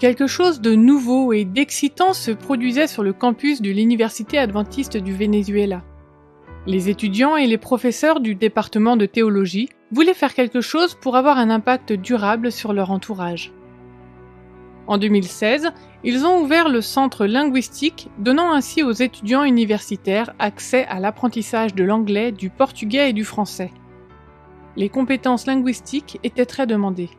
Quelque chose de nouveau et d'excitant se produisait sur le campus de l'Université adventiste du Venezuela. Les étudiants et les professeurs du département de théologie voulaient faire quelque chose pour avoir un impact durable sur leur entourage. En 2016, ils ont ouvert le centre linguistique, donnant ainsi aux étudiants universitaires accès à l'apprentissage de l'anglais, du portugais et du français. Les compétences linguistiques étaient très demandées.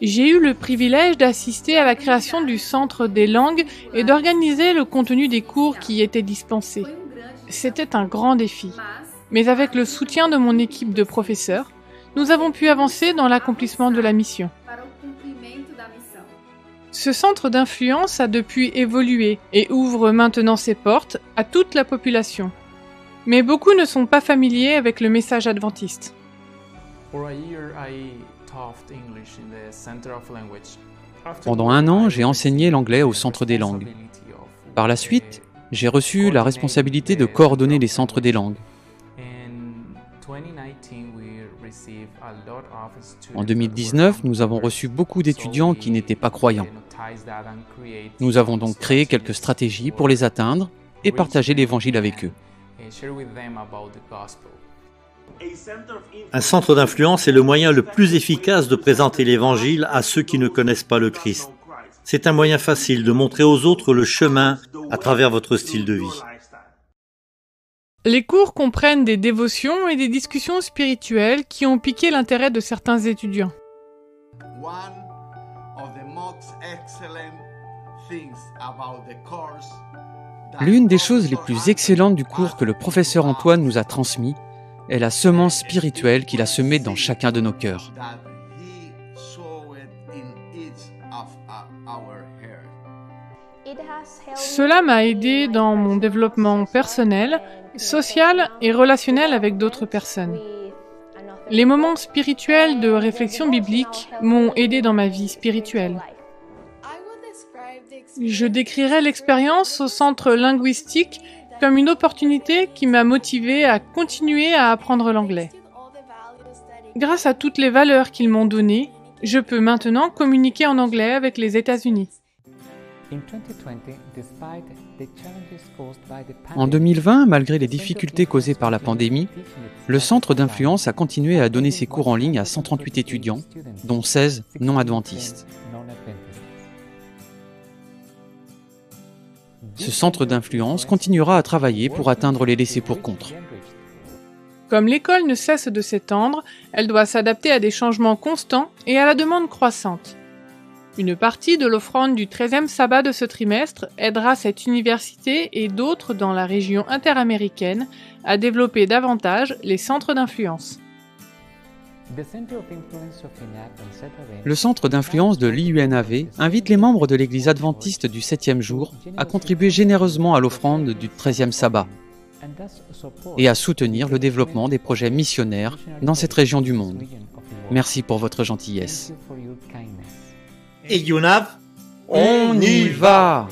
J'ai eu le privilège d'assister à la création du Centre des langues et d'organiser le contenu des cours qui étaient dispensés. C'était un grand défi. Mais avec le soutien de mon équipe de professeurs, nous avons pu avancer dans l'accomplissement de la mission. Ce centre d'influence a depuis évolué et ouvre maintenant ses portes à toute la population. Mais beaucoup ne sont pas familiers avec le message adventiste. Pendant un an, j'ai enseigné l'anglais au Centre des langues. Par la suite, j'ai reçu la responsabilité de coordonner les centres des langues. En 2019, nous avons reçu beaucoup d'étudiants qui n'étaient pas croyants. Nous avons donc créé quelques stratégies pour les atteindre et partager l'évangile avec eux. Un centre d'influence est le moyen le plus efficace de présenter l'Évangile à ceux qui ne connaissent pas le Christ. C'est un moyen facile de montrer aux autres le chemin à travers votre style de vie. Les cours comprennent des dévotions et des discussions spirituelles qui ont piqué l'intérêt de certains étudiants. L'une des choses les plus excellentes du cours que le professeur Antoine nous a transmis est la semence spirituelle qu'il a semée dans chacun de nos cœurs. Cela m'a aidé dans mon développement personnel, social et relationnel avec d'autres personnes. Les moments spirituels de réflexion biblique m'ont aidé dans ma vie spirituelle. Je décrirais l'expérience au centre linguistique comme une opportunité qui m'a motivé à continuer à apprendre l'anglais. Grâce à toutes les valeurs qu'ils m'ont données, je peux maintenant communiquer en anglais avec les États-Unis. En 2020, malgré les difficultés causées par la pandémie, le centre d'influence a continué à donner ses cours en ligne à 138 étudiants, dont 16 non adventistes. Ce centre d'influence continuera à travailler pour atteindre les laissés pour contre. Comme l'école ne cesse de s'étendre, elle doit s'adapter à des changements constants et à la demande croissante. Une partie de l'offrande du 13e sabbat de ce trimestre aidera cette université et d'autres dans la région interaméricaine à développer davantage les centres d'influence. Le centre d'influence de l'IUNAV invite les membres de l'Église adventiste du 7e jour à contribuer généreusement à l'offrande du 13e sabbat et à soutenir le développement des projets missionnaires dans cette région du monde. Merci pour votre gentillesse. Et UNAV, on y va